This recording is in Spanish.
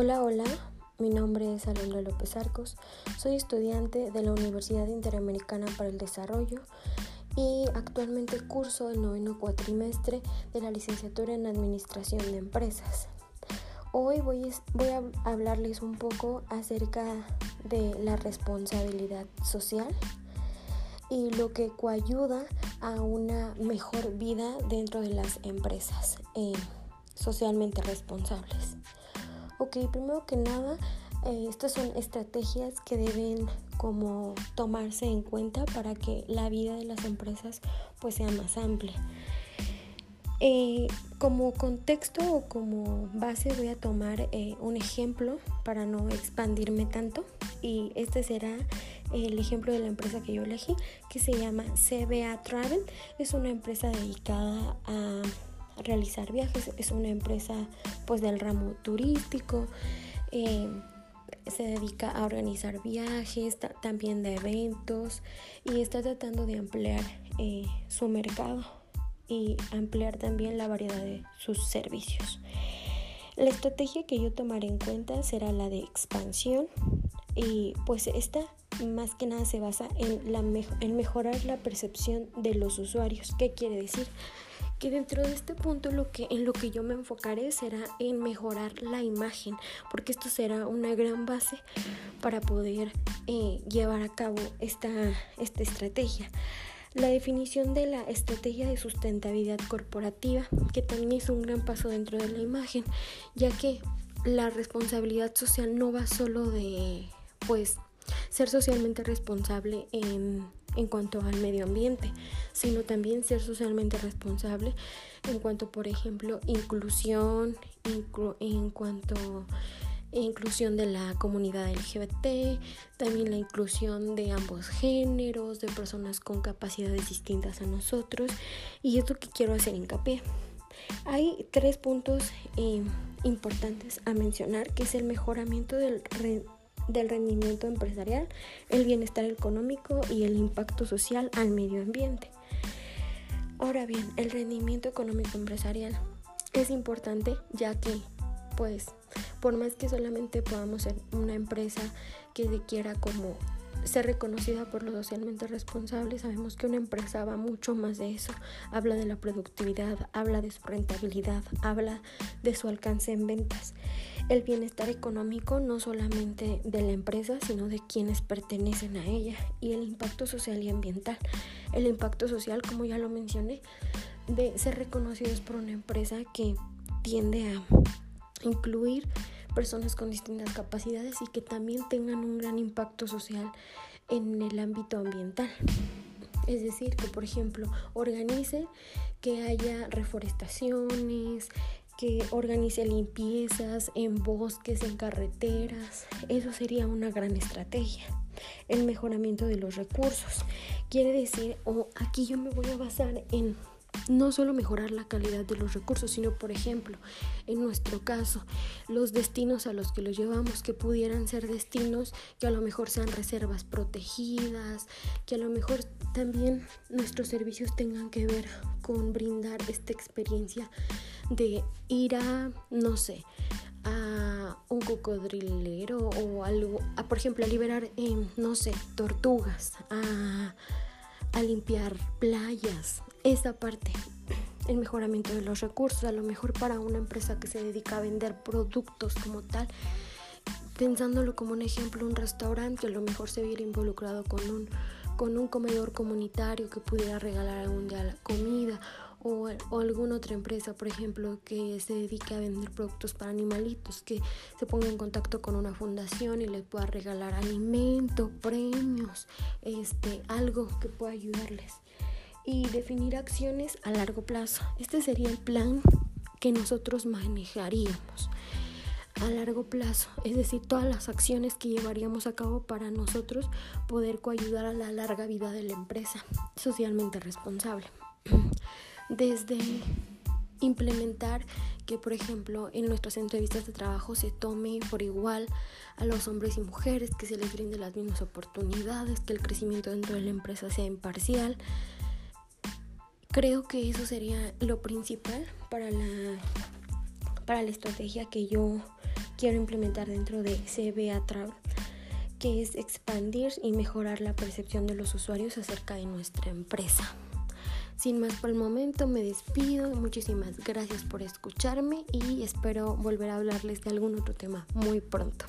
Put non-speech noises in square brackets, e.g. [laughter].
Hola, hola, mi nombre es Alondra López Arcos, soy estudiante de la Universidad Interamericana para el Desarrollo y actualmente curso el noveno cuatrimestre de la licenciatura en Administración de Empresas. Hoy voy, a hablarles un poco acerca de la responsabilidad social y lo que coayuda a una mejor vida dentro de las empresas eh, socialmente responsables. Ok, primero que nada, eh, estas son estrategias que deben como tomarse en cuenta para que la vida de las empresas pues sea más amplia. Eh, como contexto o como base voy a tomar eh, un ejemplo para no expandirme tanto y este será el ejemplo de la empresa que yo elegí que se llama CBA Travel. Es una empresa dedicada a realizar viajes, es una empresa pues del ramo turístico. Eh, se dedica a organizar viajes, también de eventos y está tratando de ampliar eh, su mercado y ampliar también la variedad de sus servicios. La estrategia que yo tomaré en cuenta será la de expansión y pues esta más que nada se basa en, la en mejorar la percepción de los usuarios. ¿Qué quiere decir? Que dentro de este punto lo que, en lo que yo me enfocaré será en mejorar la imagen, porque esto será una gran base para poder eh, llevar a cabo esta, esta estrategia. La definición de la estrategia de sustentabilidad corporativa, que también es un gran paso dentro de la imagen, ya que la responsabilidad social no va solo de, pues, ser socialmente responsable en en cuanto al medio ambiente, sino también ser socialmente responsable en cuanto, por ejemplo, inclusión, en cuanto inclusión de la comunidad LGBT, también la inclusión de ambos géneros, de personas con capacidades distintas a nosotros, y es lo que quiero hacer hincapié. Hay tres puntos eh, importantes a mencionar, que es el mejoramiento del del rendimiento empresarial, el bienestar económico y el impacto social al medio ambiente. Ahora bien, el rendimiento económico empresarial es importante ya que, pues, por más que solamente podamos ser una empresa que se quiera como ser reconocida por lo socialmente responsable, sabemos que una empresa va mucho más de eso. Habla de la productividad, habla de su rentabilidad, habla de su alcance en ventas. El bienestar económico no solamente de la empresa, sino de quienes pertenecen a ella y el impacto social y ambiental. El impacto social, como ya lo mencioné, de ser reconocidos por una empresa que tiende a incluir personas con distintas capacidades y que también tengan un gran impacto social en el ámbito ambiental. Es decir, que por ejemplo organice que haya reforestaciones, que organice limpiezas en bosques, en carreteras. Eso sería una gran estrategia. El mejoramiento de los recursos. Quiere decir, o aquí yo me voy a basar en no solo mejorar la calidad de los recursos, sino por ejemplo, en nuestro caso, los destinos a los que los llevamos, que pudieran ser destinos que a lo mejor sean reservas protegidas, que a lo mejor también nuestros servicios tengan que ver con brindar esta experiencia de ir a, no sé, a un cocodrilero o algo, a, por ejemplo, a liberar, no sé, tortugas, a a limpiar playas, esa parte, el mejoramiento de los recursos, a lo mejor para una empresa que se dedica a vender productos como tal, pensándolo como un ejemplo, un restaurante a lo mejor se viera involucrado con un, con un comedor comunitario que pudiera regalar algún día la comida o, alguna otra empresa, por ejemplo, que se dedique a vender productos para animalitos, que se ponga en contacto con una fundación y le pueda regalar alimento, premios, este, algo que pueda ayudarles. Y definir acciones a largo plazo. Este sería el plan que nosotros manejaríamos a largo plazo, es decir, todas las acciones que llevaríamos a cabo para nosotros poder coayudar a la larga vida de la empresa socialmente responsable [clears throat] desde implementar que, por ejemplo, en nuestras entrevistas de trabajo se tome por igual a los hombres y mujeres, que se les brinde las mismas oportunidades, que el crecimiento dentro de la empresa sea imparcial. Creo que eso sería lo principal para la, para la estrategia que yo quiero implementar dentro de CBA Travel, que es expandir y mejorar la percepción de los usuarios acerca de nuestra empresa. Sin más por el momento, me despido. Muchísimas gracias por escucharme y espero volver a hablarles de algún otro tema muy pronto.